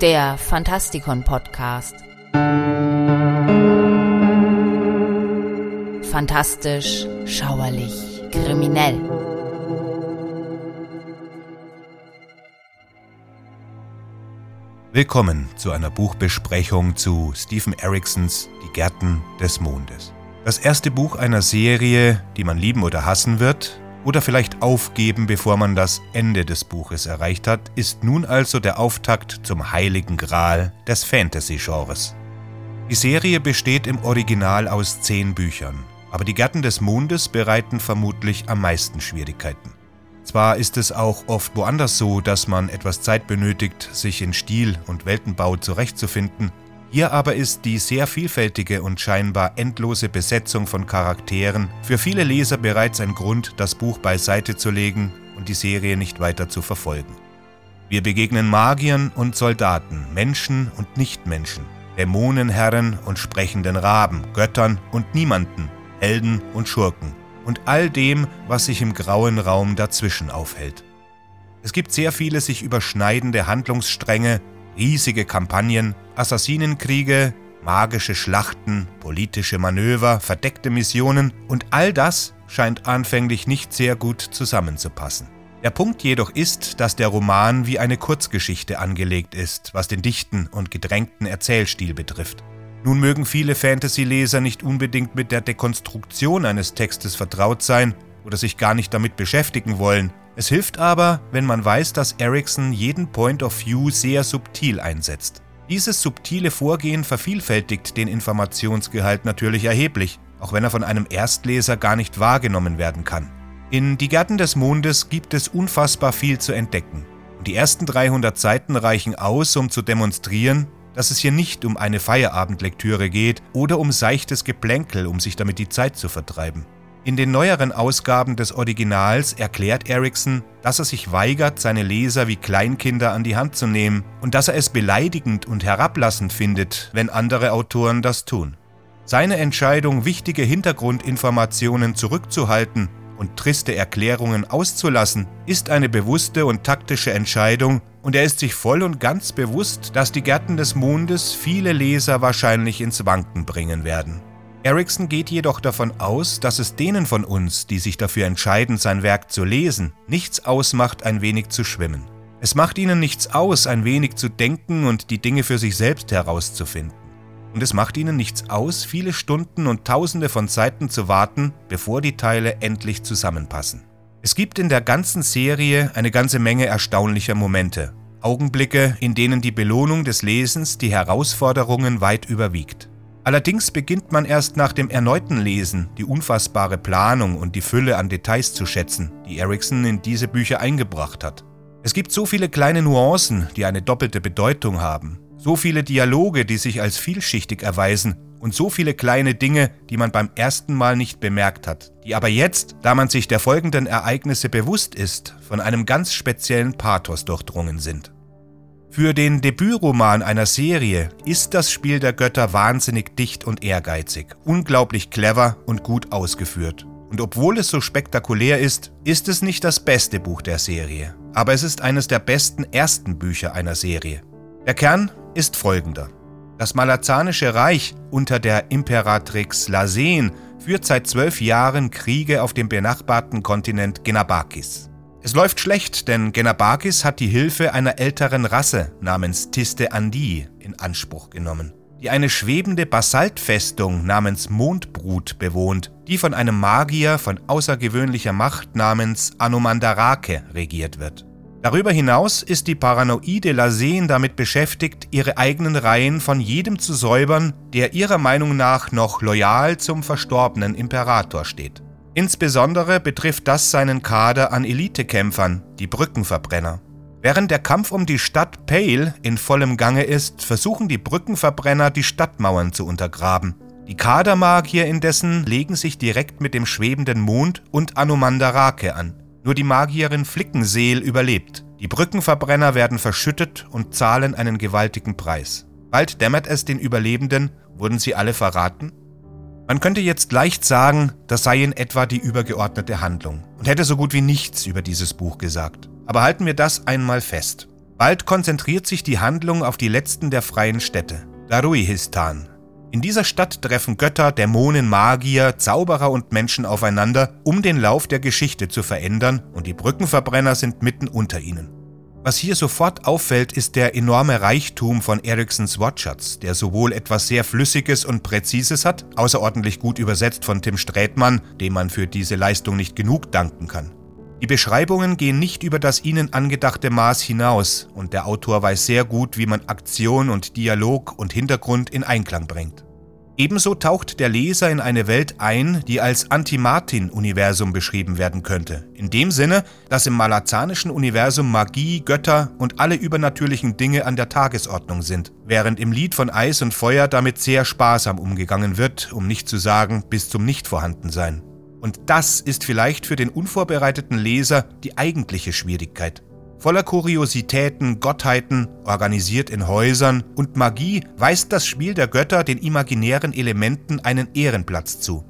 Der Fantastikon Podcast. Fantastisch, schauerlich, kriminell. Willkommen zu einer Buchbesprechung zu Stephen Ericksons Die Gärten des Mondes. Das erste Buch einer Serie, die man lieben oder hassen wird, oder vielleicht aufgeben, bevor man das Ende des Buches erreicht hat, ist nun also der Auftakt zum heiligen Gral des Fantasy-Genres. Die Serie besteht im Original aus zehn Büchern, aber die Gärten des Mondes bereiten vermutlich am meisten Schwierigkeiten. Zwar ist es auch oft woanders so, dass man etwas Zeit benötigt, sich in Stil und Weltenbau zurechtzufinden, hier aber ist die sehr vielfältige und scheinbar endlose Besetzung von Charakteren für viele Leser bereits ein Grund, das Buch beiseite zu legen und die Serie nicht weiter zu verfolgen. Wir begegnen Magiern und Soldaten, Menschen und Nichtmenschen, Dämonenherren und sprechenden Raben, Göttern und Niemanden, Helden und Schurken und all dem, was sich im grauen Raum dazwischen aufhält. Es gibt sehr viele sich überschneidende Handlungsstränge, riesige Kampagnen, Assassinenkriege, magische Schlachten, politische Manöver, verdeckte Missionen und all das scheint anfänglich nicht sehr gut zusammenzupassen. Der Punkt jedoch ist, dass der Roman wie eine Kurzgeschichte angelegt ist, was den dichten und gedrängten Erzählstil betrifft. Nun mögen viele Fantasy-Leser nicht unbedingt mit der Dekonstruktion eines Textes vertraut sein oder sich gar nicht damit beschäftigen wollen, es hilft aber, wenn man weiß, dass Erickson jeden Point of View sehr subtil einsetzt. Dieses subtile Vorgehen vervielfältigt den Informationsgehalt natürlich erheblich, auch wenn er von einem Erstleser gar nicht wahrgenommen werden kann. In Die Gärten des Mondes gibt es unfassbar viel zu entdecken. Und die ersten 300 Seiten reichen aus, um zu demonstrieren, dass es hier nicht um eine Feierabendlektüre geht oder um seichtes Geplänkel, um sich damit die Zeit zu vertreiben. In den neueren Ausgaben des Originals erklärt Erickson, dass er sich weigert, seine Leser wie Kleinkinder an die Hand zu nehmen und dass er es beleidigend und herablassend findet, wenn andere Autoren das tun. Seine Entscheidung, wichtige Hintergrundinformationen zurückzuhalten und triste Erklärungen auszulassen, ist eine bewusste und taktische Entscheidung und er ist sich voll und ganz bewusst, dass die Gärten des Mondes viele Leser wahrscheinlich ins Wanken bringen werden. Erickson geht jedoch davon aus, dass es denen von uns, die sich dafür entscheiden, sein Werk zu lesen, nichts ausmacht, ein wenig zu schwimmen. Es macht ihnen nichts aus, ein wenig zu denken und die Dinge für sich selbst herauszufinden. Und es macht ihnen nichts aus, viele Stunden und Tausende von Seiten zu warten, bevor die Teile endlich zusammenpassen. Es gibt in der ganzen Serie eine ganze Menge erstaunlicher Momente, Augenblicke, in denen die Belohnung des Lesens die Herausforderungen weit überwiegt. Allerdings beginnt man erst nach dem erneuten Lesen die unfassbare Planung und die Fülle an Details zu schätzen, die Erickson in diese Bücher eingebracht hat. Es gibt so viele kleine Nuancen, die eine doppelte Bedeutung haben, so viele Dialoge, die sich als vielschichtig erweisen und so viele kleine Dinge, die man beim ersten Mal nicht bemerkt hat, die aber jetzt, da man sich der folgenden Ereignisse bewusst ist, von einem ganz speziellen Pathos durchdrungen sind. Für den Debütroman einer Serie ist das Spiel der Götter wahnsinnig dicht und ehrgeizig, unglaublich clever und gut ausgeführt. Und obwohl es so spektakulär ist, ist es nicht das beste Buch der Serie, aber es ist eines der besten ersten Bücher einer Serie. Der Kern ist folgender. Das Malazanische Reich unter der Imperatrix Lasen führt seit zwölf Jahren Kriege auf dem benachbarten Kontinent Genabakis. Es läuft schlecht, denn Genabakis hat die Hilfe einer älteren Rasse namens Tiste Andi in Anspruch genommen, die eine schwebende Basaltfestung namens Mondbrut bewohnt, die von einem Magier von außergewöhnlicher Macht namens Anomandarake regiert wird. Darüber hinaus ist die paranoide Lasen damit beschäftigt, ihre eigenen Reihen von jedem zu säubern, der ihrer Meinung nach noch loyal zum verstorbenen Imperator steht. Insbesondere betrifft das seinen Kader an Elitekämpfern, die Brückenverbrenner. Während der Kampf um die Stadt Pale in vollem Gange ist, versuchen die Brückenverbrenner, die Stadtmauern zu untergraben. Die Kadermagier indessen legen sich direkt mit dem schwebenden Mond und Anumandarake an. Nur die Magierin Flickenseel überlebt. Die Brückenverbrenner werden verschüttet und zahlen einen gewaltigen Preis. Bald dämmert es den Überlebenden, wurden sie alle verraten? Man könnte jetzt leicht sagen, das sei in etwa die übergeordnete Handlung und hätte so gut wie nichts über dieses Buch gesagt. Aber halten wir das einmal fest. Bald konzentriert sich die Handlung auf die letzten der freien Städte, Daruihistan. In dieser Stadt treffen Götter, Dämonen, Magier, Zauberer und Menschen aufeinander, um den Lauf der Geschichte zu verändern, und die Brückenverbrenner sind mitten unter ihnen. Was hier sofort auffällt, ist der enorme Reichtum von Ericssons Wortschatz, der sowohl etwas sehr Flüssiges und Präzises hat, außerordentlich gut übersetzt von Tim Strätmann, dem man für diese Leistung nicht genug danken kann. Die Beschreibungen gehen nicht über das ihnen angedachte Maß hinaus und der Autor weiß sehr gut, wie man Aktion und Dialog und Hintergrund in Einklang bringt. Ebenso taucht der Leser in eine Welt ein, die als Anti-Martin-Universum beschrieben werden könnte. In dem Sinne, dass im malazanischen Universum Magie, Götter und alle übernatürlichen Dinge an der Tagesordnung sind, während im Lied von Eis und Feuer damit sehr sparsam umgegangen wird, um nicht zu sagen bis zum Nichtvorhandensein. Und das ist vielleicht für den unvorbereiteten Leser die eigentliche Schwierigkeit. Voller Kuriositäten, Gottheiten, organisiert in Häusern und Magie weist das Spiel der Götter den imaginären Elementen einen Ehrenplatz zu.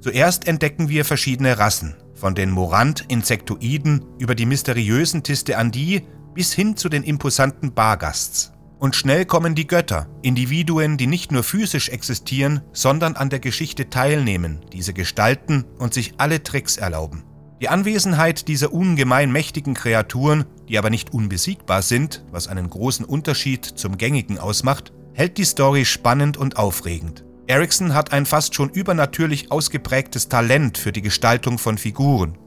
Zuerst entdecken wir verschiedene Rassen, von den Morant-Insektoiden über die mysteriösen Tisteandii bis hin zu den imposanten Bargasts. Und schnell kommen die Götter, Individuen, die nicht nur physisch existieren, sondern an der Geschichte teilnehmen, diese gestalten und sich alle Tricks erlauben. Die Anwesenheit dieser ungemein mächtigen Kreaturen, die aber nicht unbesiegbar sind, was einen großen Unterschied zum gängigen ausmacht, hält die Story spannend und aufregend. Erickson hat ein fast schon übernatürlich ausgeprägtes Talent für die Gestaltung von Figuren.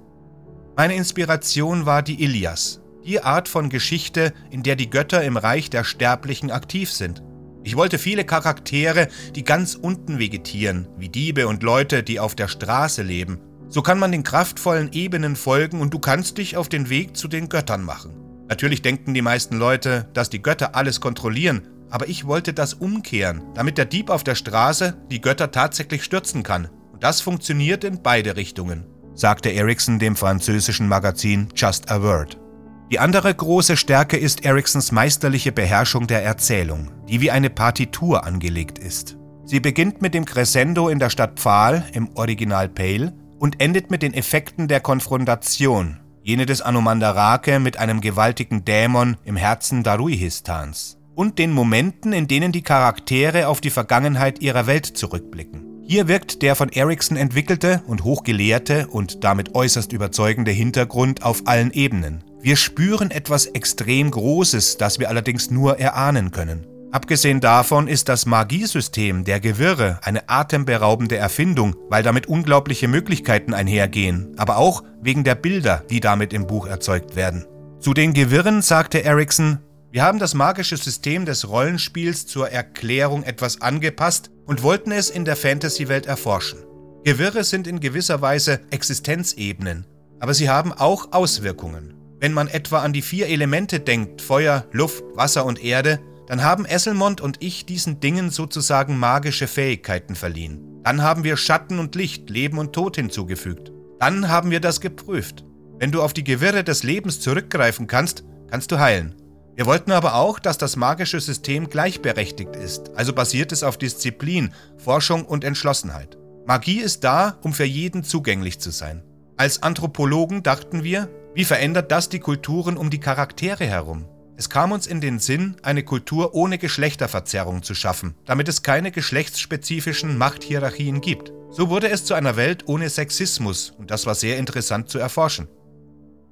Meine Inspiration war die Ilias, die Art von Geschichte, in der die Götter im Reich der Sterblichen aktiv sind. Ich wollte viele Charaktere, die ganz unten vegetieren, wie Diebe und Leute, die auf der Straße leben, so kann man den kraftvollen Ebenen folgen und du kannst dich auf den Weg zu den Göttern machen. Natürlich denken die meisten Leute, dass die Götter alles kontrollieren, aber ich wollte das umkehren, damit der Dieb auf der Straße die Götter tatsächlich stürzen kann. Und das funktioniert in beide Richtungen, sagte Ericsson dem französischen Magazin Just a Word. Die andere große Stärke ist Ericssons meisterliche Beherrschung der Erzählung, die wie eine Partitur angelegt ist. Sie beginnt mit dem Crescendo in der Stadt Pfahl im Original Pale und endet mit den Effekten der Konfrontation, jene des Anomandarake mit einem gewaltigen Dämon im Herzen Daruihistans, und den Momenten, in denen die Charaktere auf die Vergangenheit ihrer Welt zurückblicken. Hier wirkt der von Ericsson entwickelte und hochgelehrte und damit äußerst überzeugende Hintergrund auf allen Ebenen. Wir spüren etwas extrem Großes, das wir allerdings nur erahnen können. Abgesehen davon ist das Magiesystem der Gewirre eine atemberaubende Erfindung, weil damit unglaubliche Möglichkeiten einhergehen, aber auch wegen der Bilder, die damit im Buch erzeugt werden. Zu den Gewirren sagte Erickson, wir haben das magische System des Rollenspiels zur Erklärung etwas angepasst und wollten es in der Fantasy-Welt erforschen. Gewirre sind in gewisser Weise Existenzebenen, aber sie haben auch Auswirkungen. Wenn man etwa an die vier Elemente denkt, Feuer, Luft, Wasser und Erde, dann haben Esselmond und ich diesen Dingen sozusagen magische Fähigkeiten verliehen. Dann haben wir Schatten und Licht, Leben und Tod hinzugefügt. Dann haben wir das geprüft. Wenn du auf die Gewirre des Lebens zurückgreifen kannst, kannst du heilen. Wir wollten aber auch, dass das magische System gleichberechtigt ist, also basiert es auf Disziplin, Forschung und Entschlossenheit. Magie ist da, um für jeden zugänglich zu sein. Als Anthropologen dachten wir, wie verändert das die Kulturen um die Charaktere herum? Es kam uns in den Sinn, eine Kultur ohne Geschlechterverzerrung zu schaffen, damit es keine geschlechtsspezifischen Machthierarchien gibt. So wurde es zu einer Welt ohne Sexismus und das war sehr interessant zu erforschen.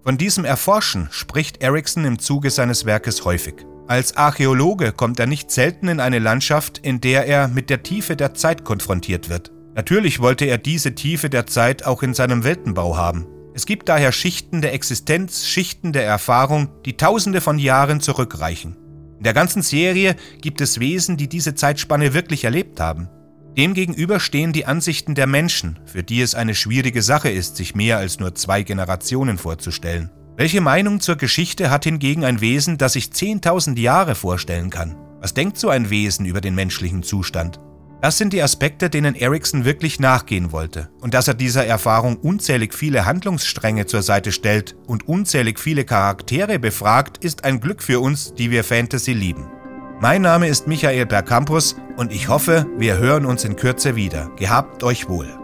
Von diesem Erforschen spricht Erickson im Zuge seines Werkes häufig. Als Archäologe kommt er nicht selten in eine Landschaft, in der er mit der Tiefe der Zeit konfrontiert wird. Natürlich wollte er diese Tiefe der Zeit auch in seinem Weltenbau haben. Es gibt daher Schichten der Existenz, Schichten der Erfahrung, die tausende von Jahren zurückreichen. In der ganzen Serie gibt es Wesen, die diese Zeitspanne wirklich erlebt haben. Demgegenüber stehen die Ansichten der Menschen, für die es eine schwierige Sache ist, sich mehr als nur zwei Generationen vorzustellen. Welche Meinung zur Geschichte hat hingegen ein Wesen, das sich 10.000 Jahre vorstellen kann? Was denkt so ein Wesen über den menschlichen Zustand? Das sind die Aspekte, denen Erickson wirklich nachgehen wollte. Und dass er dieser Erfahrung unzählig viele Handlungsstränge zur Seite stellt und unzählig viele Charaktere befragt, ist ein Glück für uns, die wir Fantasy lieben. Mein Name ist Michael Bergcampus und ich hoffe, wir hören uns in Kürze wieder. Gehabt euch wohl.